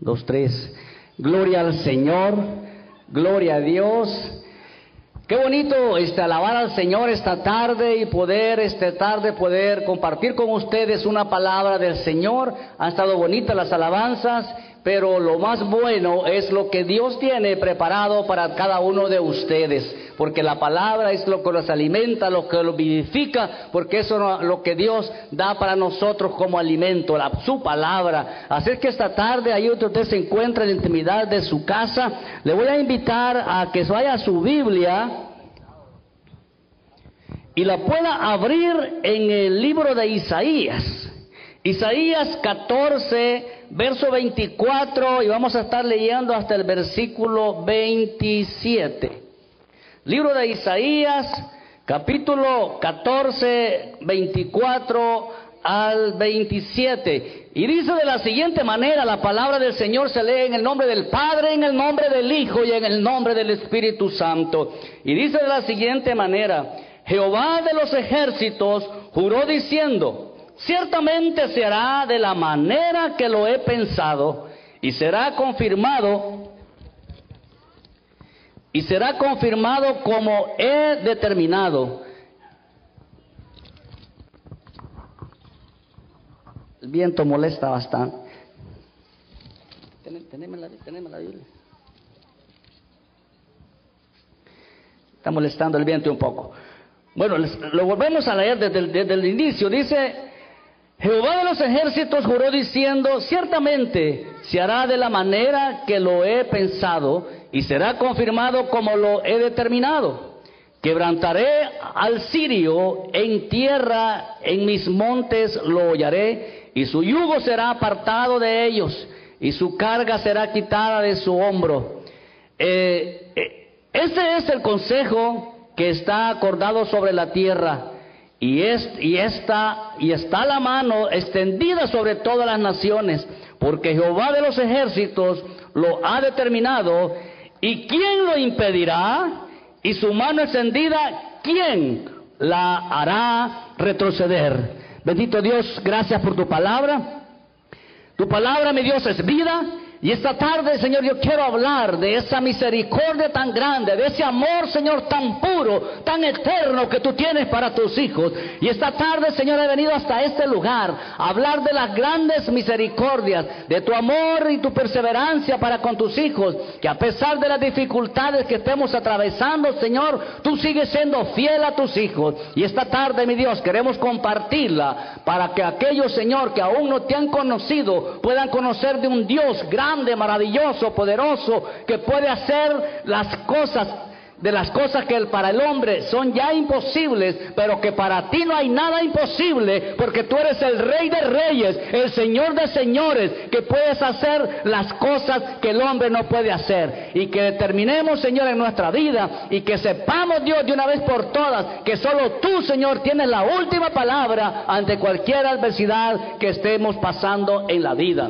dos, tres. Gloria al Señor, gloria a Dios. Qué bonito este, alabar al Señor esta tarde y poder, esta tarde, poder compartir con ustedes una palabra del Señor. Han estado bonitas las alabanzas pero lo más bueno es lo que Dios tiene preparado para cada uno de ustedes, porque la palabra es lo que los alimenta, lo que los vivifica, porque eso es lo que Dios da para nosotros como alimento, la, su palabra. Así que esta tarde, ahí usted se encuentra en la intimidad de su casa, le voy a invitar a que vaya a su Biblia y la pueda abrir en el libro de Isaías. Isaías 14, verso 24 y vamos a estar leyendo hasta el versículo 27. Libro de Isaías, capítulo 14, 24 al 27. Y dice de la siguiente manera, la palabra del Señor se lee en el nombre del Padre, en el nombre del Hijo y en el nombre del Espíritu Santo. Y dice de la siguiente manera, Jehová de los ejércitos juró diciendo, ciertamente se hará de la manera que lo he pensado y será confirmado y será confirmado como he determinado. El viento molesta bastante. Teneme la, Biblia. Está molestando el viento un poco. Bueno, lo volvemos a leer desde el inicio. Dice, Jehová de los ejércitos juró diciendo, ciertamente se hará de la manera que lo he pensado y será confirmado como lo he determinado. Quebrantaré al sirio en tierra, en mis montes lo hollaré, y su yugo será apartado de ellos, y su carga será quitada de su hombro. Eh, eh, ese es el consejo que está acordado sobre la tierra y, es, y, está, y está la mano extendida sobre todas las naciones, porque Jehová de los ejércitos lo ha determinado. ¿Y quién lo impedirá? Y su mano extendida, ¿quién la hará retroceder? Bendito Dios, gracias por tu palabra. Tu palabra, mi Dios, es vida y esta tarde, Señor, yo quiero hablar de esa misericordia tan grande, de ese amor, Señor, tan puro, tan eterno que tú tienes para tus hijos. Y esta tarde, Señor, he venido hasta este lugar a hablar de las grandes misericordias, de tu amor y tu perseverancia para con tus hijos, que a pesar de las dificultades que estemos atravesando, Señor, tú sigues siendo fiel a tus hijos. Y esta tarde, mi Dios, queremos compartirla para que aquellos, Señor, que aún no te han conocido, puedan conocer de un Dios grande grande, maravilloso, poderoso, que puede hacer las cosas de las cosas que para el hombre son ya imposibles, pero que para ti no hay nada imposible, porque tú eres el rey de reyes, el señor de señores, que puedes hacer las cosas que el hombre no puede hacer. Y que determinemos, Señor, en nuestra vida y que sepamos, Dios, de una vez por todas, que solo tú, Señor, tienes la última palabra ante cualquier adversidad que estemos pasando en la vida.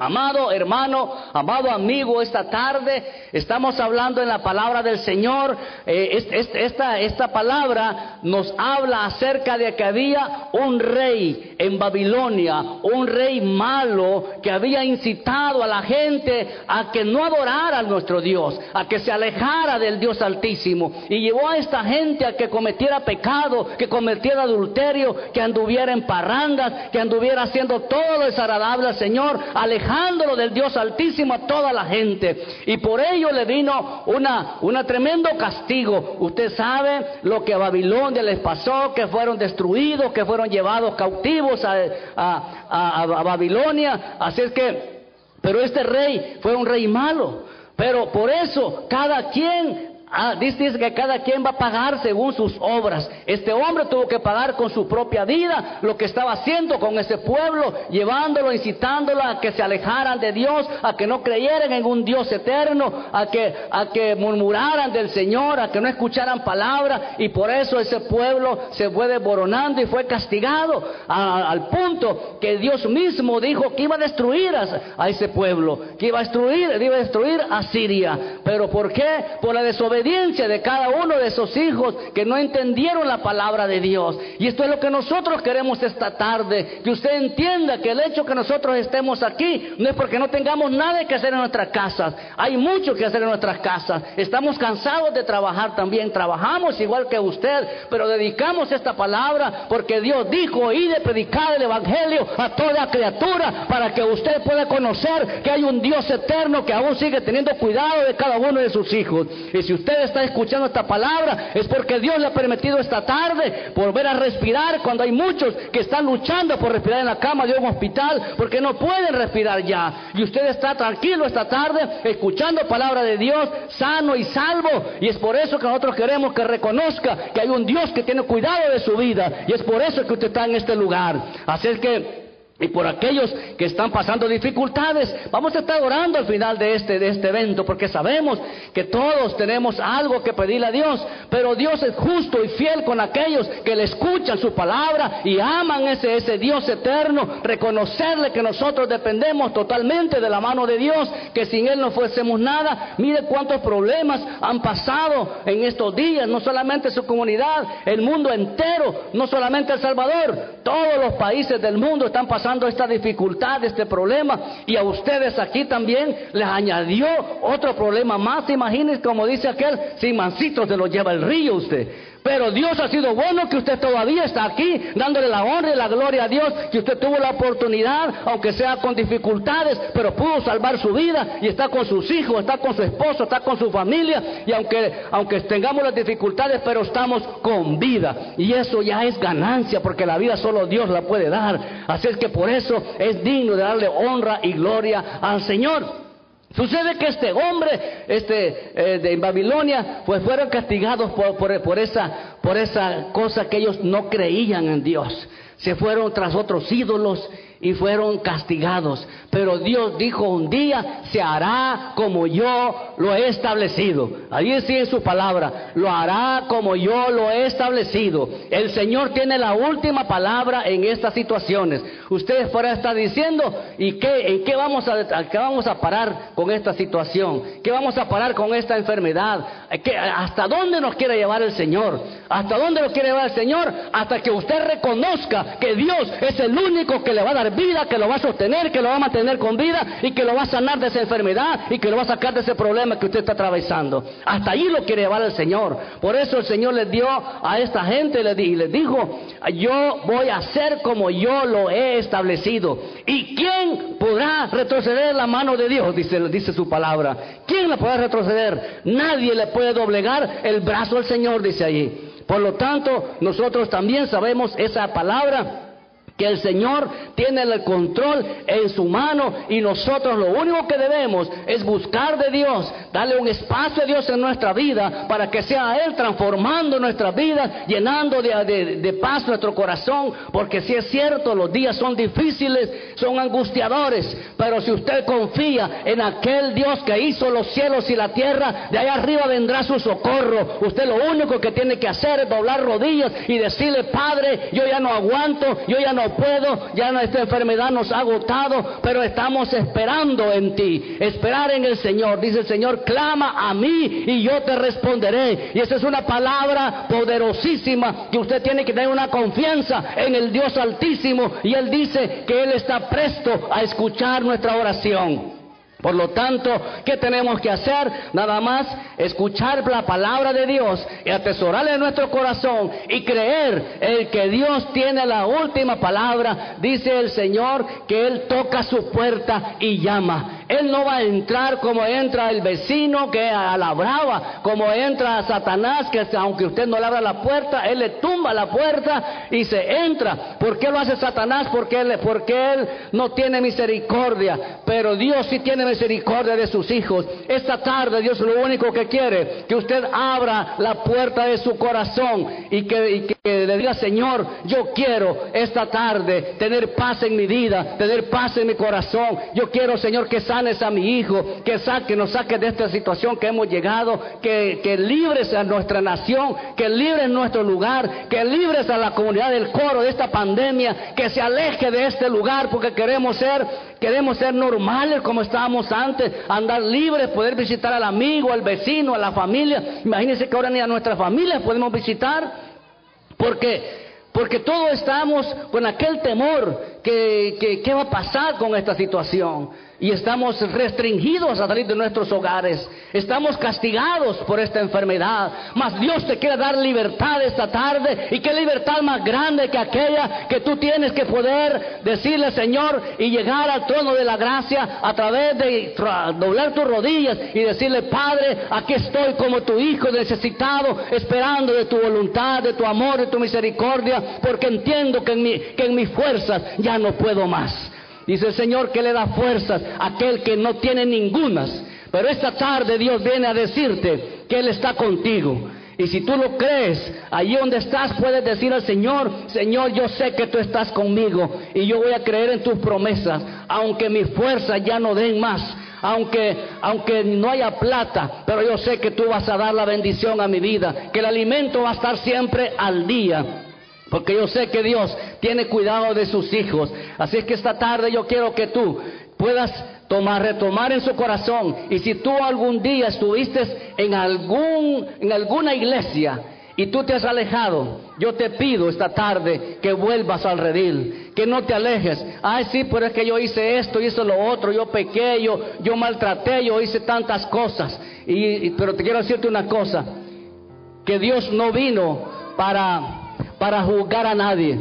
Amado hermano, amado amigo, esta tarde estamos hablando en la palabra del Señor. Eh, esta, esta palabra nos habla acerca de que había un rey en Babilonia, un rey malo que había incitado a la gente a que no adorara a nuestro Dios, a que se alejara del Dios Altísimo. Y llevó a esta gente a que cometiera pecado, que cometiera adulterio, que anduviera en parrandas, que anduviera haciendo todo desagradable al Señor, alejando alejándolo del Dios Altísimo a toda la gente. Y por ello le vino una, tremendo castigo. Usted sabe lo que a Babilonia les pasó, que fueron destruidos, que fueron llevados cautivos a, a, a Babilonia. Así es que, pero este rey fue un rey malo. Pero por eso cada quien Ah, dice, que cada quien va a pagar según sus obras. Este hombre tuvo que pagar con su propia vida lo que estaba haciendo con ese pueblo, llevándolo, incitándolo a que se alejaran de Dios, a que no creyeran en un Dios eterno, a que, a que murmuraran del Señor, a que no escucharan palabra, y por eso ese pueblo se fue desboronando y fue castigado al punto que Dios mismo dijo que iba a destruir a, ese pueblo, que iba a destruir, iba a destruir a Siria. Pero ¿por qué? Por la desobediencia desobediencia de cada uno de esos hijos que no entendieron la palabra de Dios. Y esto es lo que nosotros queremos esta tarde, que usted entienda que el hecho que nosotros estemos aquí no es porque no tengamos nada que hacer en nuestras casas. Hay mucho que hacer en nuestras casas. Estamos cansados de trabajar también, trabajamos igual que usted, pero dedicamos esta palabra porque Dios dijo, y de predicar el Evangelio a toda criatura para que usted pueda conocer que hay un Dios eterno que aún sigue teniendo cuidado de cada uno de sus hijos. Y si usted está escuchando esta palabra, es porque Dios le ha permitido esta tarde volver a respirar cuando hay muchos que están luchando por respirar en la cama de un hospital porque no pueden respirar ya. Y usted está tranquilo esta tarde escuchando palabra de Dios, sano y salvo. Y es por eso que nosotros queremos que reconozca que hay un Dios que tiene cuidado de su vida. Y es por eso que usted está en este lugar. Así es que y por aquellos que están pasando dificultades, vamos a estar orando al final de este, de este evento, porque sabemos que todos tenemos algo que pedirle a Dios, pero Dios es justo y fiel con aquellos que le escuchan su palabra y aman ese, ese Dios eterno, reconocerle que nosotros dependemos totalmente de la mano de Dios, que sin Él no fuésemos nada. Mire cuántos problemas han pasado en estos días, no solamente su comunidad, el mundo entero, no solamente El Salvador, todos los países del mundo están pasando esta dificultad, este problema, y a ustedes aquí también les añadió otro problema más. Imagínense, como dice aquel, sin mancitos se lo lleva el río usted. Pero Dios ha sido bueno que usted todavía está aquí, dándole la honra y la gloria a Dios, que usted tuvo la oportunidad, aunque sea con dificultades, pero pudo salvar su vida y está con sus hijos, está con su esposo, está con su familia, y aunque, aunque tengamos las dificultades, pero estamos con vida. Y eso ya es ganancia, porque la vida solo Dios la puede dar. Así es que por eso es digno de darle honra y gloria al Señor. Sucede que este hombre este, eh, de Babilonia pues fueron castigados por, por, esa, por esa cosa que ellos no creían en Dios. Se fueron tras otros ídolos y fueron castigados. Pero Dios dijo un día, se hará como yo lo he establecido. Ahí en su palabra, lo hará como yo lo he establecido. El Señor tiene la última palabra en estas situaciones. Ustedes fuera estar diciendo, ¿y qué, en qué vamos a, qué vamos a parar con esta situación? ¿Qué vamos a parar con esta enfermedad? ¿Hasta dónde nos quiere llevar el Señor? ¿Hasta dónde nos quiere llevar el Señor? Hasta que usted reconozca que Dios es el único que le va a dar vida, que lo va a sostener, que lo va a mantener con vida y que lo va a sanar de esa enfermedad y que lo va a sacar de ese problema que usted está atravesando. Hasta ahí lo quiere llevar el Señor. Por eso el Señor le dio a esta gente y les dijo, yo voy a hacer como yo lo he establecido. ¿Y quién podrá retroceder la mano de Dios? Dice, dice su palabra. ¿Quién la podrá retroceder? Nadie le puede doblegar el brazo al Señor, dice allí. Por lo tanto, nosotros también sabemos esa palabra que el Señor tiene el control en su mano y nosotros lo único que debemos es buscar de Dios, darle un espacio a Dios en nuestra vida para que sea Él transformando nuestra vida, llenando de, paz nuestro corazón, porque si es cierto, los días son difíciles, son angustiadores, pero si usted confía en aquel Dios que hizo los cielos y la tierra, de allá arriba vendrá su socorro. Usted lo único que tiene que hacer es doblar rodillas y decirle, Padre, yo ya no aguanto, yo ya no puedo, ya esta enfermedad nos ha agotado, pero estamos esperando en ti, esperar en el Señor. Dice el Señor, clama a mí y yo te responderé. Y esa es una palabra poderosísima que usted tiene que tener una confianza en el Dios Altísimo. Y Él dice que Él está presto a escuchar nuestra oración. Por lo tanto, ¿qué tenemos que hacer? Nada más escuchar la palabra de Dios y atesorarla en nuestro corazón y creer en que Dios tiene la última palabra. Dice el Señor que Él toca su puerta y llama. Él no va a entrar como entra el vecino que a la brava, como entra Satanás, que aunque usted no le abra la puerta, Él le tumba la puerta y se entra. ¿Por qué lo hace Satanás? Porque Él, no tiene misericordia, pero Dios sí tiene misericordia de sus hijos. Esta tarde Dios lo único que quiere, que usted abra la puerta de su corazón y que que le diga, Señor, yo quiero esta tarde tener paz en mi vida, tener paz en mi corazón. Yo quiero, Señor, que sanes a mi hijo, que, saque, nos saques de esta situación que hemos llegado, que, libres a nuestra nación, que libres nuestro lugar, que libres a la comunidad del coro de esta pandemia, que se aleje de este lugar porque queremos ser, queremos ser normales como estábamos antes, andar libres, poder visitar al amigo, al vecino, a la familia. Imagínense que ahora ni a nuestra familia podemos visitar porque porque todos estamos con aquel temor que, qué va a pasar con esta situación y estamos restringidos a salir de nuestros hogares. Estamos castigados por esta enfermedad. Mas Dios te quiere dar libertad esta tarde. Y qué libertad más grande que aquella que tú tienes que poder decirle, Señor, y llegar al trono de la gracia a través de doblar tus rodillas y decirle, Padre, aquí estoy como tu hijo necesitado, esperando de tu voluntad, de tu amor, de tu misericordia, porque entiendo que en, mi, que en mis fuerzas ya no puedo más. Dice el Señor que le da fuerzas a aquel que no tiene ningunas. Pero esta tarde Dios viene a decirte que Él está contigo. Y si tú lo crees, allí donde estás puedes decir al Señor, Señor, yo sé que tú estás conmigo y yo voy a creer en tus promesas, aunque mis fuerzas ya no den más, aunque, aunque no haya plata, pero yo sé que tú vas a dar la bendición a mi vida, que el alimento va a estar siempre al día. Porque yo sé que Dios tiene cuidado de sus hijos. Así es que esta tarde yo quiero que tú puedas tomar, retomar en su corazón. Y si tú algún día estuviste en, algún, en alguna iglesia y tú te has alejado, yo te pido esta tarde que vuelvas al redil, que no te alejes. Ay, sí, pero es que yo hice esto, hice lo otro, yo pequé, yo, yo maltraté, yo hice tantas cosas. Y, pero te quiero decirte una cosa, que Dios no vino para para juzgar a nadie.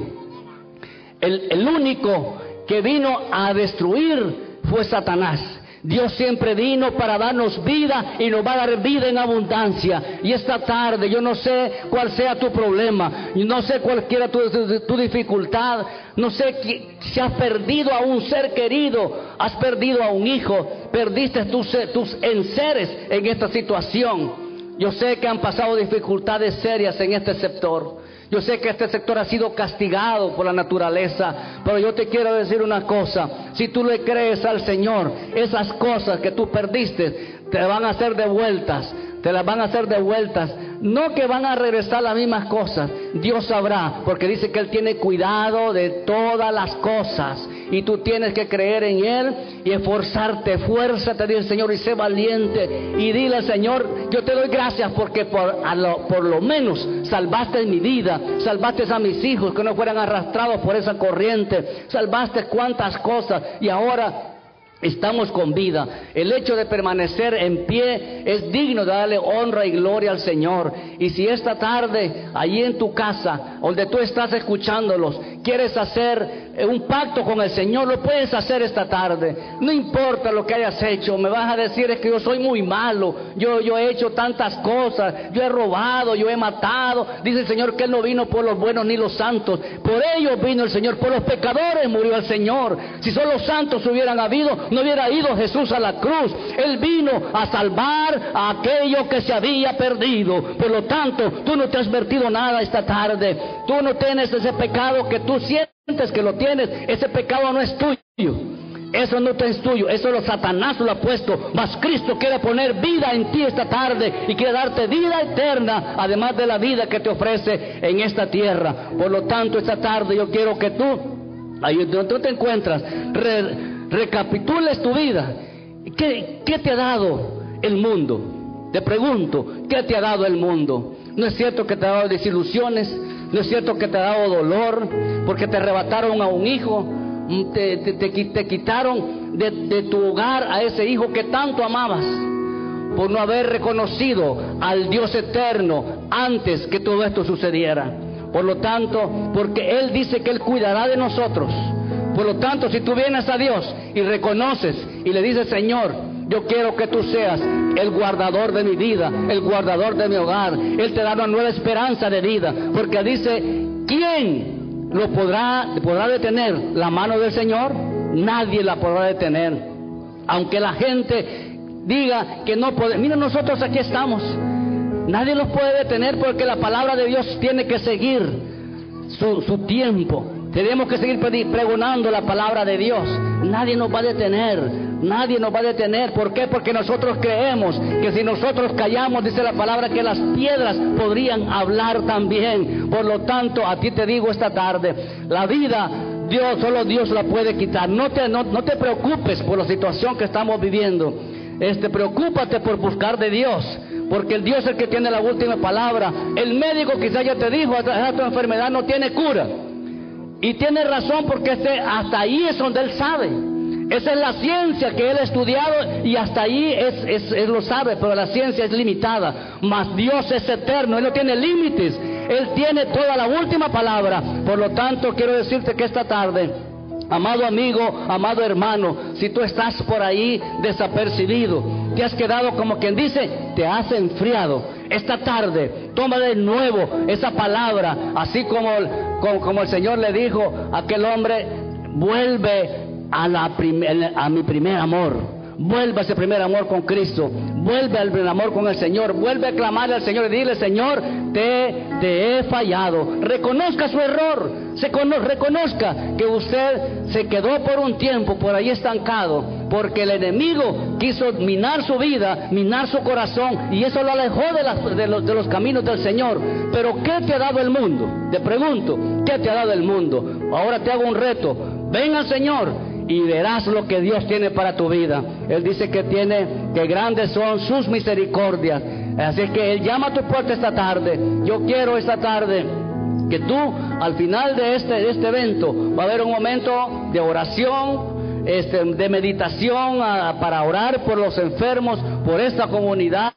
El, único que vino a destruir fue Satanás. Dios siempre vino para darnos vida y nos va a dar vida en abundancia. Y esta tarde yo no sé cuál sea tu problema, no sé cuál quiera tu, tu, dificultad, no sé si has perdido a un ser querido, has perdido a un hijo, perdiste tus, tus en esta situación. Yo sé que han pasado dificultades serias en este sector. Yo sé que este sector ha sido castigado por la naturaleza, pero yo te quiero decir una cosa, si tú le crees al Señor, esas cosas que tú perdiste te van a ser devueltas, te las van a hacer devueltas no que van a regresar las mismas cosas, Dios sabrá, porque dice que Él tiene cuidado de todas las cosas. Y tú tienes que creer en Él y esforzarte, fuérzate, dice el Señor, y sé valiente. Y dile, Señor, yo te doy gracias porque por, lo, por lo menos salvaste mi vida, salvaste a mis hijos que no fueran arrastrados por esa corriente, salvaste cuantas cosas. Y ahora Estamos con vida. El hecho de permanecer en pie es digno de darle honra y gloria al Señor. Y si esta tarde, allí en tu casa, donde tú estás escuchándolos, quieres hacer un pacto con el Señor, lo puedes hacer esta tarde. No importa lo que hayas hecho, me vas a decir es que yo soy muy malo, yo, yo he hecho tantas cosas, yo he robado, yo he matado. Dice el Señor que Él no vino por los buenos ni los santos, por ellos vino el Señor, por los pecadores murió el Señor. Si solo los santos hubieran habido, no hubiera ido Jesús a la cruz. Él vino a salvar a aquello que se había perdido. Por lo tanto, tú no te has vertido nada esta tarde. Tú no tienes ese pecado que tú sientes que lo tienes. Ese pecado no es tuyo. Eso no es tuyo, eso lo Satanás lo ha puesto. Mas Cristo quiere poner vida en ti esta tarde y quiere darte vida eterna, además de la vida que te ofrece en esta tierra. Por lo tanto, esta tarde yo quiero que tú, ahí donde tú te encuentras, recapitules tu vida. ¿Qué, ¿Qué te ha dado el mundo? Te pregunto, ¿qué te ha dado el mundo? No es cierto que te ha dado desilusiones, no es cierto que te ha dado dolor, porque te arrebataron a un hijo, te, te, quitaron de, de tu hogar a ese hijo que tanto amabas, por no haber reconocido al Dios eterno antes que todo esto sucediera. Por lo tanto, porque Él dice que Él cuidará de nosotros. Por lo tanto, si tú vienes a Dios y reconoces y le dices, Señor, yo quiero que tú seas el guardador de mi vida, el guardador de mi hogar. Él te da una nueva esperanza de vida, porque dice, ¿quién lo podrá, detener? ¿La mano del Señor? Nadie la podrá detener. Aunque la gente diga que no puede. Mira, nosotros aquí estamos. Nadie los puede detener porque la palabra de Dios tiene que seguir. su tiempo. Tenemos que seguir pregonando la palabra de Dios. Nadie nos va a detener. Nadie nos va a detener. ¿Por qué? Porque nosotros creemos que si nosotros callamos, dice la palabra, que las piedras podrían hablar también. Por lo tanto, a ti te digo esta tarde, la vida Dios, solo Dios la puede quitar. No te, no, no te preocupes por la situación que estamos viviendo. Este, preocúpate por buscar de Dios, porque el Dios es el que tiene la última palabra. El médico quizás ya te dijo, esta enfermedad no tiene cura. Y tiene razón porque este, hasta ahí es donde él sabe. Esa es la ciencia que él ha estudiado y hasta ahí es, él lo sabe, pero la ciencia es limitada. Mas Dios es eterno, Él no tiene límites. Él tiene toda la última palabra. Por lo tanto, quiero decirte que esta tarde, amado amigo, amado hermano, si tú estás por ahí desapercibido, te has quedado como quien dice, te has enfriado. Esta tarde, toma de nuevo esa palabra, así como, como, el Señor le dijo a aquel hombre, vuelve a, la a mi primer amor. Vuelve a ese primer amor con Cristo. Vuelve al amor con el Señor. Vuelve a clamarle al Señor y dile, Señor, te, he fallado. Reconozca su error. Se reconozca que usted se quedó por un tiempo por ahí estancado. Porque el enemigo quiso minar su vida, minar su corazón. Y eso lo alejó de, los, de los caminos del Señor. Pero ¿qué te ha dado el mundo? Te pregunto, ¿qué te ha dado el mundo? Ahora te hago un reto. Venga Señor y verás lo que Dios tiene para tu vida. Él dice que tiene, que grandes son sus misericordias. Así que Él llama a tu puerta esta tarde. Yo quiero esta tarde que tú, al final de este, de este evento, va a haber un momento de oración, este, de meditación para orar por los enfermos, por esta comunidad.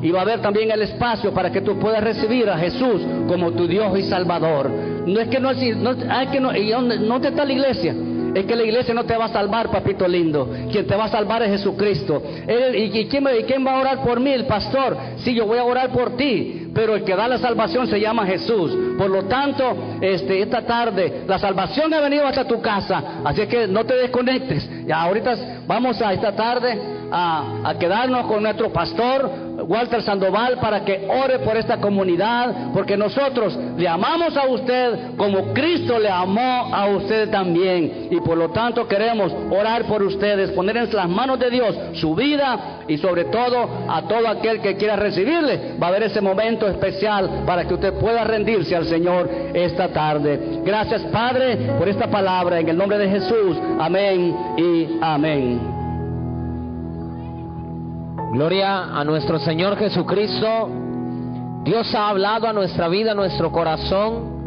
Y va a haber también el espacio para que tú puedas recibir a Jesús como tu Dios y Salvador. No es que no, no, que no, no te está la iglesia. Es que la iglesia no te va a salvar, papito lindo. Quien te va a salvar es Jesucristo. ¿y, quién, va a orar por mí? El pastor. Sí, yo voy a orar por ti. Pero el que da la salvación se llama Jesús. Por lo tanto, este, esta tarde, la salvación ha venido hasta tu casa. Así que no te desconectes. Ya ahorita vamos a esta tarde a quedarnos con nuestro pastor Walter Sandoval para que ore por esta comunidad, porque nosotros le amamos a usted como Cristo le amó a usted también. Y por lo tanto queremos orar por ustedes, poner en las manos de Dios su vida y sobre todo a todo aquel que quiera recibirle. Va a haber ese momento especial para que usted pueda rendirse al Señor esta tarde. Gracias Padre por esta palabra en el nombre de Jesús. Amén y amén. Gloria a nuestro Señor Jesucristo. Dios ha hablado a nuestra vida, a nuestro corazón.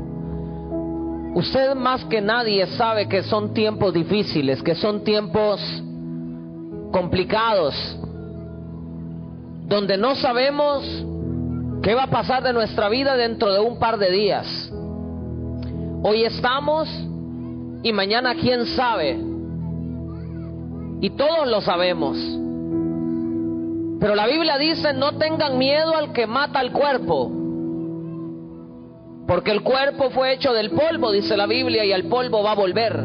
Usted más que nadie sabe que son tiempos difíciles, que son tiempos complicados, donde no sabemos qué va a pasar de nuestra vida dentro de un par de días. Hoy estamos y mañana quién sabe. Y todos lo sabemos. Pero la Biblia dice, no tengan miedo al que mata el cuerpo. Porque el cuerpo fue hecho del polvo, dice la Biblia, y el polvo va a volver.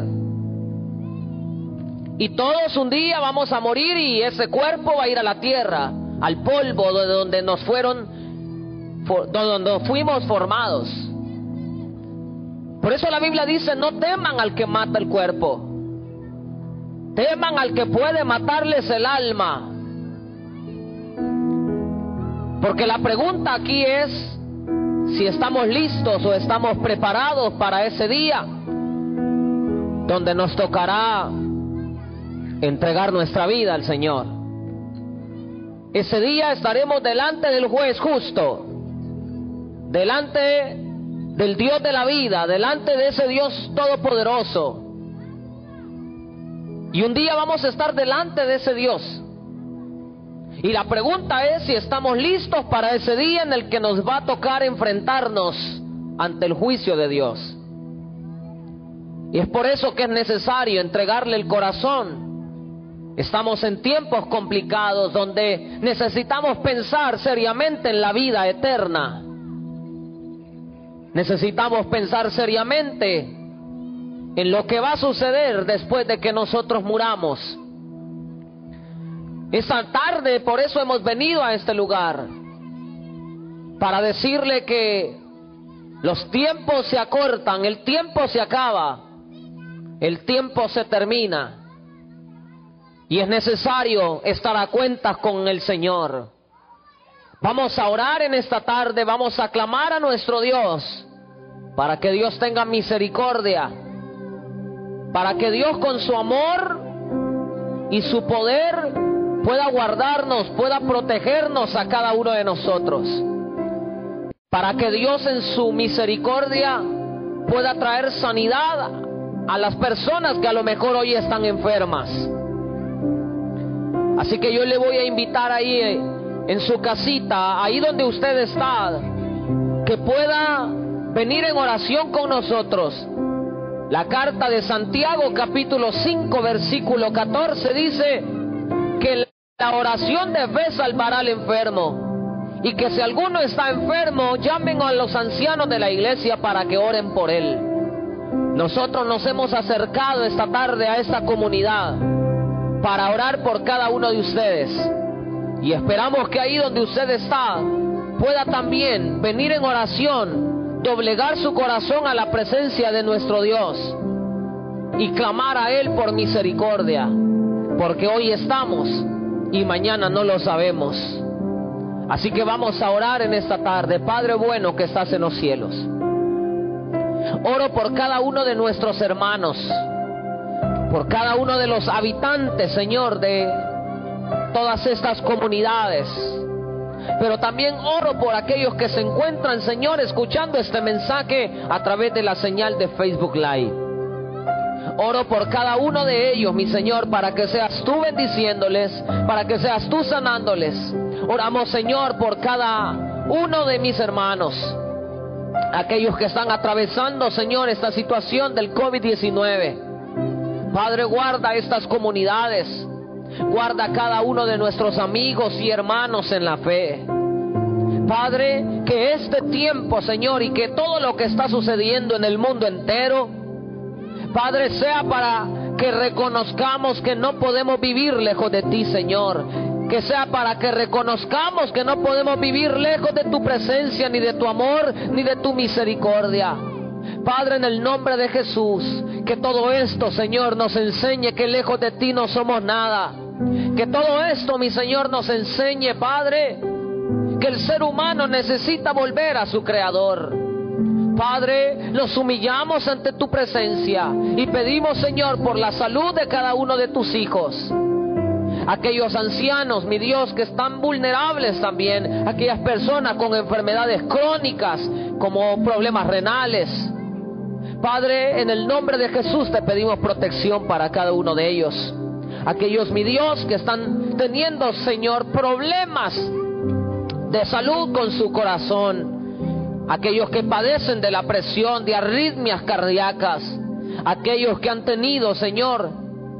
Y todos un día vamos a morir y ese cuerpo va a ir a la tierra, al polvo de donde nos fueron, donde fuimos formados. Por eso la Biblia dice, no teman al que mata el cuerpo, teman al que puede matarles el alma. Porque la pregunta aquí es si estamos listos o estamos preparados para ese día donde nos tocará entregar nuestra vida al Señor. Ese día estaremos delante del juez justo, delante del Dios de la vida, delante de ese Dios todopoderoso. Y un día vamos a estar delante de ese Dios. Y la pregunta es si estamos listos para ese día en el que nos va a tocar enfrentarnos ante el juicio de Dios. Y es por eso que es necesario entregarle el corazón. Estamos en tiempos complicados donde necesitamos pensar seriamente en la vida eterna. Necesitamos pensar seriamente en lo que va a suceder después de que nosotros muramos. Esta tarde por eso hemos venido a este lugar. Para decirle que Los tiempos se acortan, el tiempo se acaba, el tiempo se termina. Y es necesario estar a cuentas con el Señor. Vamos a orar en esta tarde, vamos a clamar a nuestro Dios para que Dios tenga misericordia, para que Dios con su amor y su poder pueda guardarnos, pueda protegernos a cada uno de nosotros, para que Dios en su misericordia pueda traer sanidad a las personas que a lo mejor hoy están enfermas. Así que yo le voy a invitar ahí eh, en su casita, ahí donde usted está, que pueda venir en oración con nosotros. La carta de Santiago capítulo 5 versículo 14 dice que la oración de fe salvará al enfermo y que si alguno está enfermo llamen a los ancianos de la iglesia para que oren por él. Nosotros nos hemos acercado esta tarde a esta comunidad para orar por cada uno de ustedes. Y esperamos que ahí donde usted está pueda también venir en oración, doblegar su corazón a la presencia de nuestro Dios y clamar a Él por misericordia, porque hoy estamos y mañana no lo sabemos. Así que vamos a orar en esta tarde, Padre bueno que estás en los cielos. Oro por cada uno de nuestros hermanos por cada uno de los habitantes, Señor, de todas estas comunidades. Pero también oro por aquellos que se encuentran, Señor, escuchando este mensaje a través de la señal de Facebook Live. Oro por cada uno de ellos, mi Señor, para que seas tú bendiciéndoles, para que seas tú sanándoles. Oramos, Señor, por cada uno de mis hermanos, aquellos que están atravesando, Señor, esta situación del COVID-19. Padre, guarda estas comunidades. Guarda cada uno de nuestros amigos y hermanos en la fe. Padre, que este tiempo, Señor, y que todo lo que está sucediendo en el mundo entero, Padre, sea para que reconozcamos que no podemos vivir lejos de ti, Señor. Que sea para que reconozcamos que no podemos vivir lejos de tu presencia, ni de tu amor, ni de tu misericordia. Padre, en el nombre de Jesús, que todo esto, Señor, nos enseñe que lejos de ti no somos nada. Que todo esto, mi Señor, nos enseñe, Padre, que el ser humano necesita volver a su Creador. Padre, nos humillamos ante tu presencia y pedimos, Señor, por la salud de cada uno de tus hijos. Aquellos ancianos, mi Dios, que están vulnerables también, aquellas personas con enfermedades crónicas como problemas renales, Padre, en el nombre de Jesús te pedimos protección para cada uno de ellos. Aquellos, mi Dios, que están teniendo, Señor, problemas de salud con su corazón. Aquellos que padecen de la presión, de arritmias cardíacas. Aquellos que han tenido, Señor,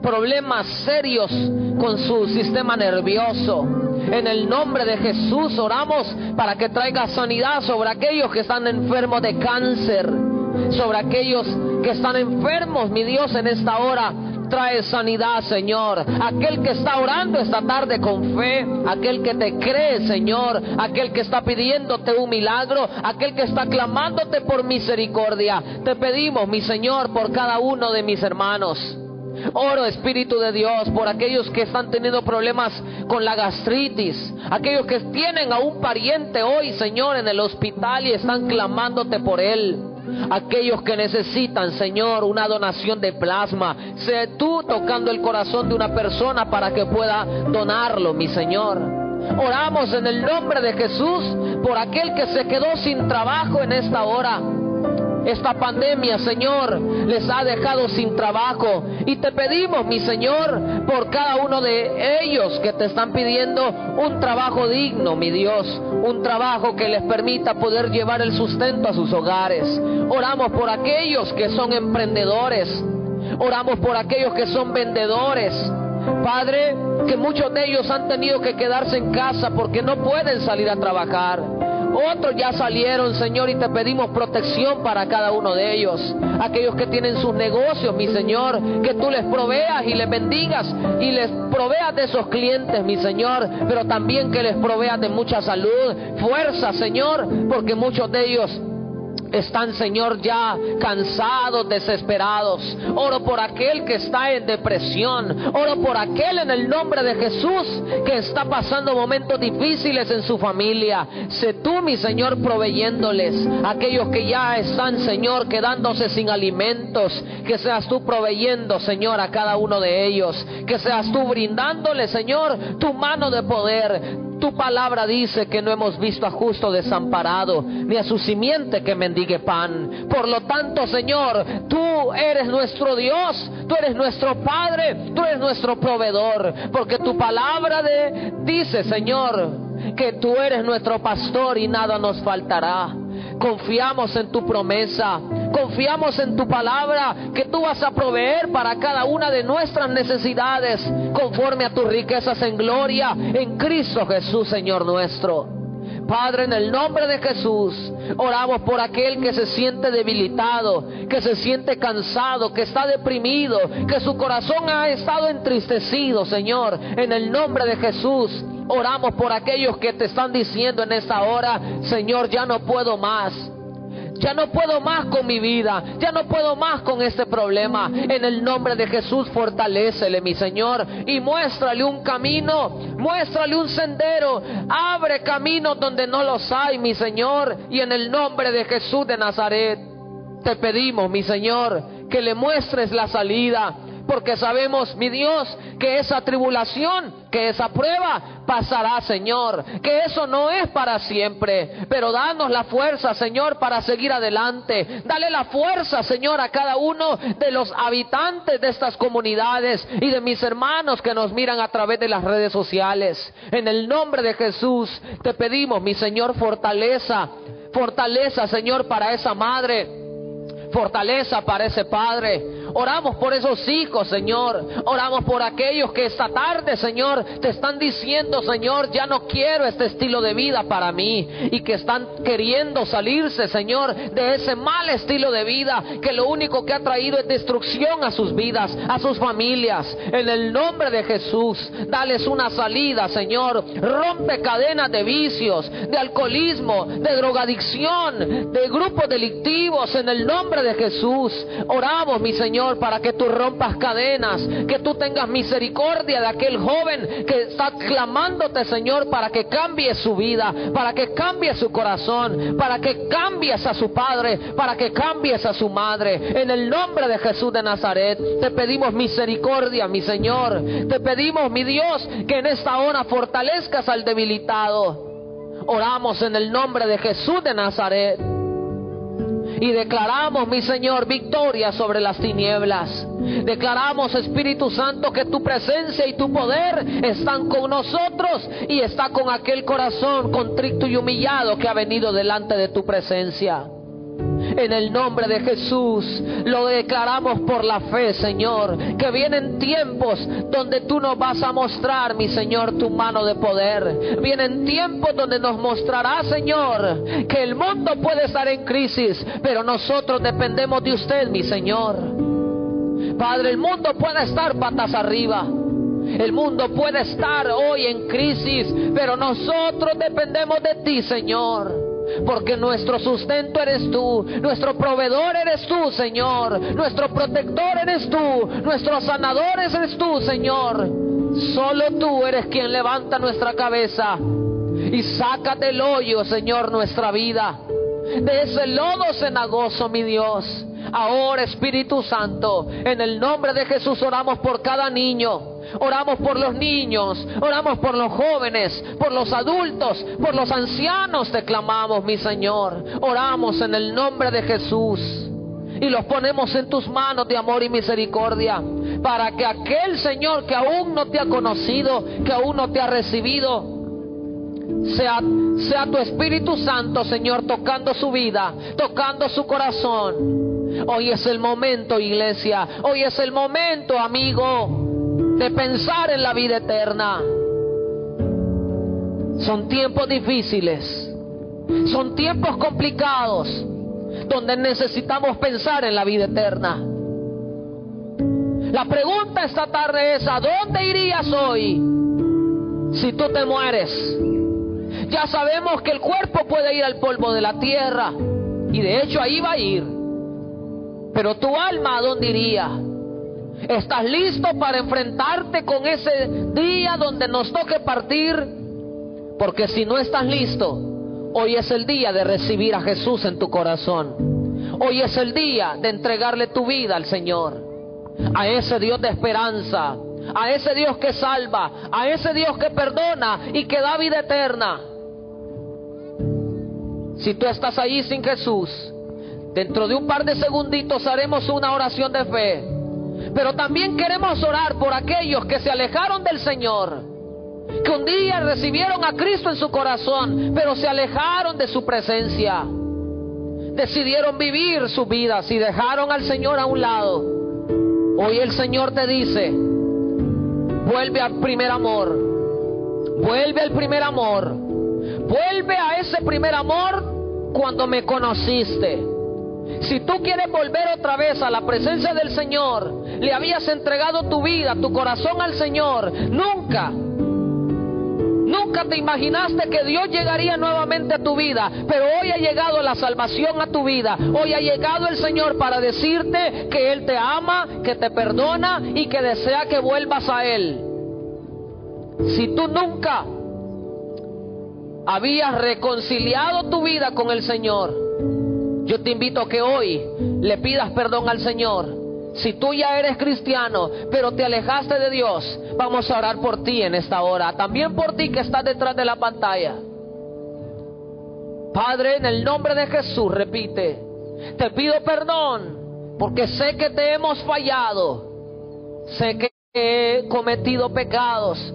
problemas serios con su sistema nervioso. En el nombre de Jesús oramos para que traiga sanidad sobre aquellos que están enfermos de cáncer sobre aquellos que están enfermos, mi Dios, en esta hora. Trae sanidad, Señor. Aquel que está orando esta tarde con fe, aquel que te cree, Señor, aquel que está pidiéndote un milagro, aquel que está clamándote por misericordia. Te pedimos, mi Señor, por cada uno de mis hermanos. Oro Espíritu de Dios por aquellos que están teniendo problemas con la gastritis, aquellos que tienen a un pariente hoy, Señor, en el hospital y están clamándote por él aquellos que necesitan, Señor, una donación de plasma. Sé tú tocando el corazón de una persona para que pueda donarlo, mi Señor. Oramos en el nombre de Jesús por aquel que se quedó sin trabajo en esta hora. Esta pandemia, Señor, les ha dejado sin trabajo. Y te pedimos, mi Señor, por cada uno de ellos que te están pidiendo un trabajo digno, mi Dios. Un trabajo que les permita poder llevar el sustento a sus hogares. Oramos por aquellos que son emprendedores. Oramos por aquellos que son vendedores. Padre, que muchos de ellos han tenido que quedarse en casa porque no pueden salir a trabajar. Otros ya salieron, Señor, y te pedimos protección para cada uno de ellos. Aquellos que tienen sus negocios, mi Señor, que tú les proveas y les bendigas y les proveas de esos clientes, mi Señor, pero también que les proveas de mucha salud, fuerza, Señor, porque muchos de ellos están, Señor, ya cansados, desesperados. Oro por aquel que está en depresión. Oro por aquel en el nombre de Jesús que está pasando momentos difíciles en su familia. Sé tú, mi Señor, proveyéndoles. Aquellos que ya están, Señor, quedándose sin alimentos. Que seas tú proveyendo, Señor, a cada uno de ellos. Que seas tú brindándoles, Señor, tu mano de poder tu palabra dice que no hemos visto a justo desamparado, ni a su simiente que pan. Por lo tanto, Señor, tú eres nuestro Dios, tú eres nuestro Padre, tú eres nuestro proveedor, porque tu palabra de, dice, Señor, que tú eres nuestro pastor y nada nos faltará. Confiamos en tu promesa, confiamos en tu palabra que tú vas a proveer para cada una de nuestras necesidades conforme a tus riquezas en gloria en Cristo Jesús, Señor nuestro. Padre, en el nombre de Jesús, oramos por aquel que se siente debilitado, que se siente cansado, que está deprimido, que su corazón ha estado entristecido, Señor. En el nombre de Jesús, oramos por aquellos que te están diciendo en esta hora, Señor, ya no puedo más. Ya no puedo más con mi vida. Ya no puedo más con este problema. En el nombre de Jesús, fortalecele, mi Señor. Y muéstrale un camino. Muéstrale un sendero. Abre caminos donde no los hay, mi Señor. Y en el nombre de Jesús de Nazaret, te pedimos, mi Señor, que le muestres la salida porque sabemos, mi Dios, que esa tribulación, que esa prueba pasará, Señor, que eso no es para siempre, pero danos la fuerza, Señor, para seguir adelante. Dale la fuerza, Señor, a cada uno de los habitantes de estas comunidades y de mis hermanos que nos miran a través de las redes sociales. En el nombre de Jesús te pedimos, mi Señor, fortaleza, fortaleza, Señor, para esa madre fortaleza para ese padre. Oramos por esos hijos, Señor. Oramos por aquellos que esta tarde, Señor, te están diciendo, Señor, ya no quiero este estilo de vida para mí. Y que están queriendo salirse, Señor, de ese mal estilo de vida que lo único que ha traído es destrucción a sus vidas, a sus familias. En el nombre de Jesús, dales una salida, Señor. Rompe cadenas de vicios, de alcoholismo, de drogadicción, de grupos delictivos. En el nombre de Jesús, oramos, mi Señor para que tú rompas cadenas, que tú tengas misericordia de aquel joven que está clamándote, Señor, para que cambie su vida, para que cambie su corazón, para que cambies a su padre, para que cambies a su madre. En el nombre de Jesús de Nazaret, te pedimos misericordia, mi Señor. Te pedimos, mi Dios, que en esta hora fortalezcas al debilitado. Oramos en el nombre de Jesús de Nazaret. Y declaramos, mi Señor, victoria sobre las tinieblas. Declaramos, Espíritu Santo, que tu presencia y tu poder están con nosotros y está con aquel corazón contrito y humillado que ha venido delante de tu presencia. En el nombre de Jesús lo declaramos por la fe, Señor, que vienen tiempos donde tú nos vas a mostrar, mi Señor, tu mano de poder. Vienen tiempos donde nos mostrará, Señor, que el mundo puede estar en crisis, pero nosotros dependemos de usted, mi Señor. Padre, el mundo puede estar patas arriba. El mundo puede estar hoy en crisis, pero nosotros dependemos de ti, Señor. Porque nuestro sustento eres tú, nuestro proveedor eres tú, Señor, nuestro protector eres tú, nuestro sanador eres tú, Señor. Solo tú eres quien levanta nuestra cabeza y saca del hoyo, Señor, nuestra vida. De ese lodo cenagoso, mi Dios. Ahora, Espíritu Santo, en el nombre de Jesús oramos por cada niño Oramos por los niños, oramos por los jóvenes, por los adultos, por los ancianos te clamamos, mi Señor. Oramos en el nombre de Jesús y los ponemos en tus manos de amor y misericordia para que aquel Señor que aún no te ha conocido, que aún no te ha recibido, sea, sea tu Espíritu Santo, Señor, tocando su vida, tocando su corazón. Hoy es el momento, iglesia. Hoy es el momento, amigo de pensar en la vida eterna. Son tiempos difíciles, son tiempos complicados, donde necesitamos pensar en la vida eterna. La pregunta esta tarde es, ¿a dónde irías hoy si tú te mueres? Ya sabemos que el cuerpo puede ir al polvo de la tierra, Y de hecho ahí va a ir. Pero tu alma, ¿a dónde iría? ¿Estás listo para enfrentarte con ese día donde nos toque partir? Porque si no estás listo, hoy es el día de recibir a Jesús en tu corazón. Hoy es el día de entregarle tu vida al Señor. A ese Dios de esperanza, a ese Dios que salva, a ese Dios que perdona y que da vida eterna. Si tú estás ahí sin Jesús, dentro de un par de segunditos haremos una oración de fe. Pero también queremos orar por aquellos que se alejaron del Señor, que un día recibieron a Cristo en su corazón, pero se alejaron de su presencia. Decidieron vivir su vida y dejaron al Señor a un lado. Hoy el Señor te dice, vuelve al primer amor, vuelve al primer amor, vuelve a ese primer amor cuando me conociste. Si tú quieres volver otra vez a la presencia del Señor, le habías entregado tu vida, tu corazón al Señor, nunca, nunca te imaginaste que Dios llegaría nuevamente a tu vida, pero hoy ha llegado la salvación a tu vida, hoy ha llegado el Señor para decirte que Él te ama, que te perdona y que desea que vuelvas a Él. Si tú nunca habías reconciliado tu vida con el Señor, yo te invito a que hoy le pidas perdón al Señor. Si tú ya eres cristiano, pero te alejaste de Dios, vamos a orar por ti en esta hora. También por ti que estás detrás de la pantalla. Padre, en el nombre de Jesús, repite, te pido perdón porque sé que te hemos fallado. Sé que he cometido pecados,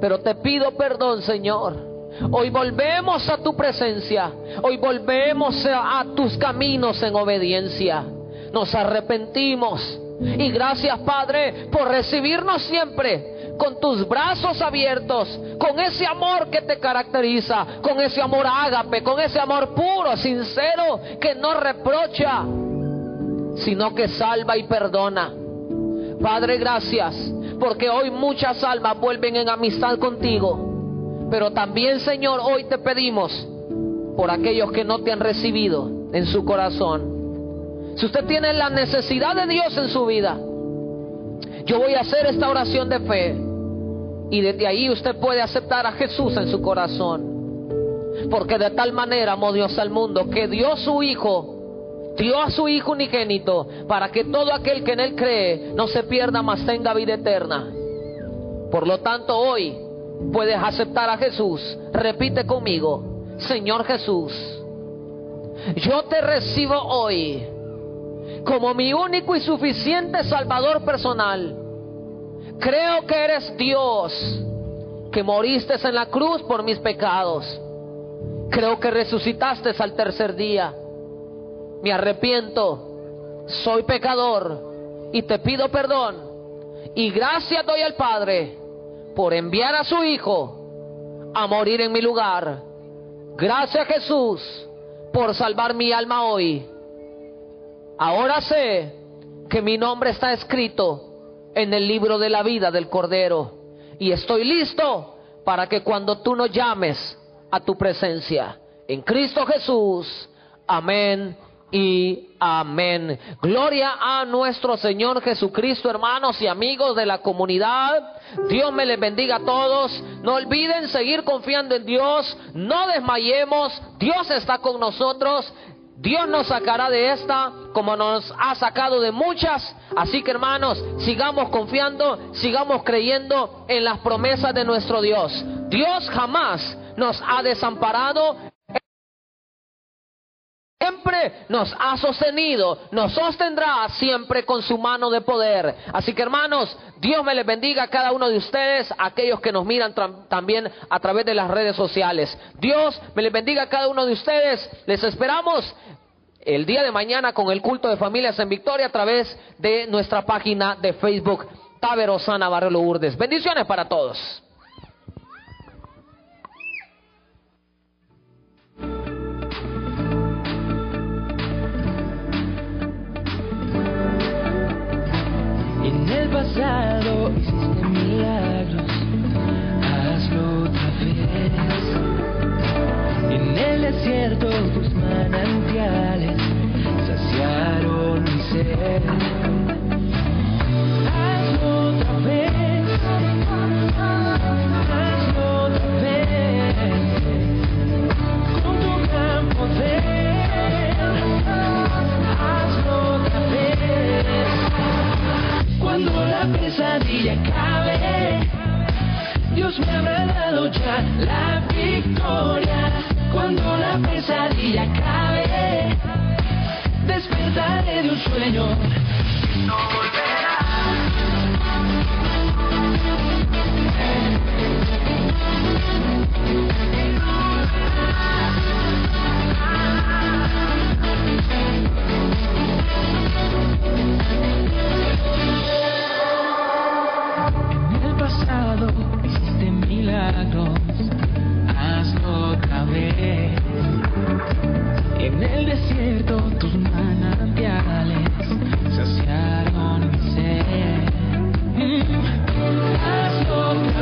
pero te pido perdón, Señor Hoy volvemos a tu presencia. Hoy volvemos a, tus caminos en obediencia. Nos arrepentimos. Y gracias Padre por recibirnos siempre con tus brazos abiertos, con ese amor que te caracteriza, con ese amor ágape, con ese amor puro, sincero, que no reprocha, sino que salva y perdona. Padre, gracias, porque hoy muchas almas vuelven en amistad contigo pero también, Señor, hoy te pedimos por aquellos que no te han recibido en su corazón. Si usted tiene la necesidad de Dios en su vida, yo voy a hacer esta oración de fe. Y desde ahí usted puede aceptar a Jesús en su corazón. Porque de tal manera amó Dios al mundo que dio su Hijo, dio a su Hijo unigénito, para que todo aquel que en Él cree no se pierda, mas tenga vida eterna. Por lo tanto, hoy puedes aceptar a Jesús, repite conmigo, Señor Jesús, yo te recibo hoy como mi único y suficiente Salvador personal. Creo que eres Dios, que moriste en la cruz por mis pecados. Creo que resucitaste al tercer día. Me arrepiento, soy pecador y te pido perdón. Y gracias doy al Padre por enviar a su Hijo a morir en mi lugar. Gracias Jesús por salvar mi alma hoy. Ahora sé que mi nombre está escrito en el libro de la vida del Cordero y estoy listo para que cuando tú nos llames a tu presencia, en Cristo Jesús, amén y amén. Gloria a nuestro Señor Jesucristo, hermanos y amigos de la comunidad. Dios me les bendiga a todos. No olviden seguir confiando en Dios. No desmayemos. Dios está con nosotros. Dios nos sacará de esta como nos ha sacado de muchas. Así que hermanos, sigamos confiando, sigamos creyendo en las promesas de nuestro Dios. Dios jamás nos ha desamparado siempre nos ha sostenido, nos sostendrá siempre con su mano de poder. Así que hermanos, Dios me les bendiga a cada uno de ustedes, aquellos que nos miran también a través de las redes sociales. Dios me les bendiga a cada uno de ustedes. Les esperamos el día de mañana con el culto de familias en Victoria a través de nuestra página de Facebook, Taberosana Barrio Lourdes. Bendiciones para todos. hiciste milagros, hazlo otra vez. En el desierto tus manantiales saciaron mi ser. Hazlo otra vez, hazlo otra vez, con tu gran poder, hazlo otra vez. cuando esta pesadilla cabe, Dios me habrá dado ya la victoria. Cuando la pesadilla cabe, despertaré de un sueño no volverá.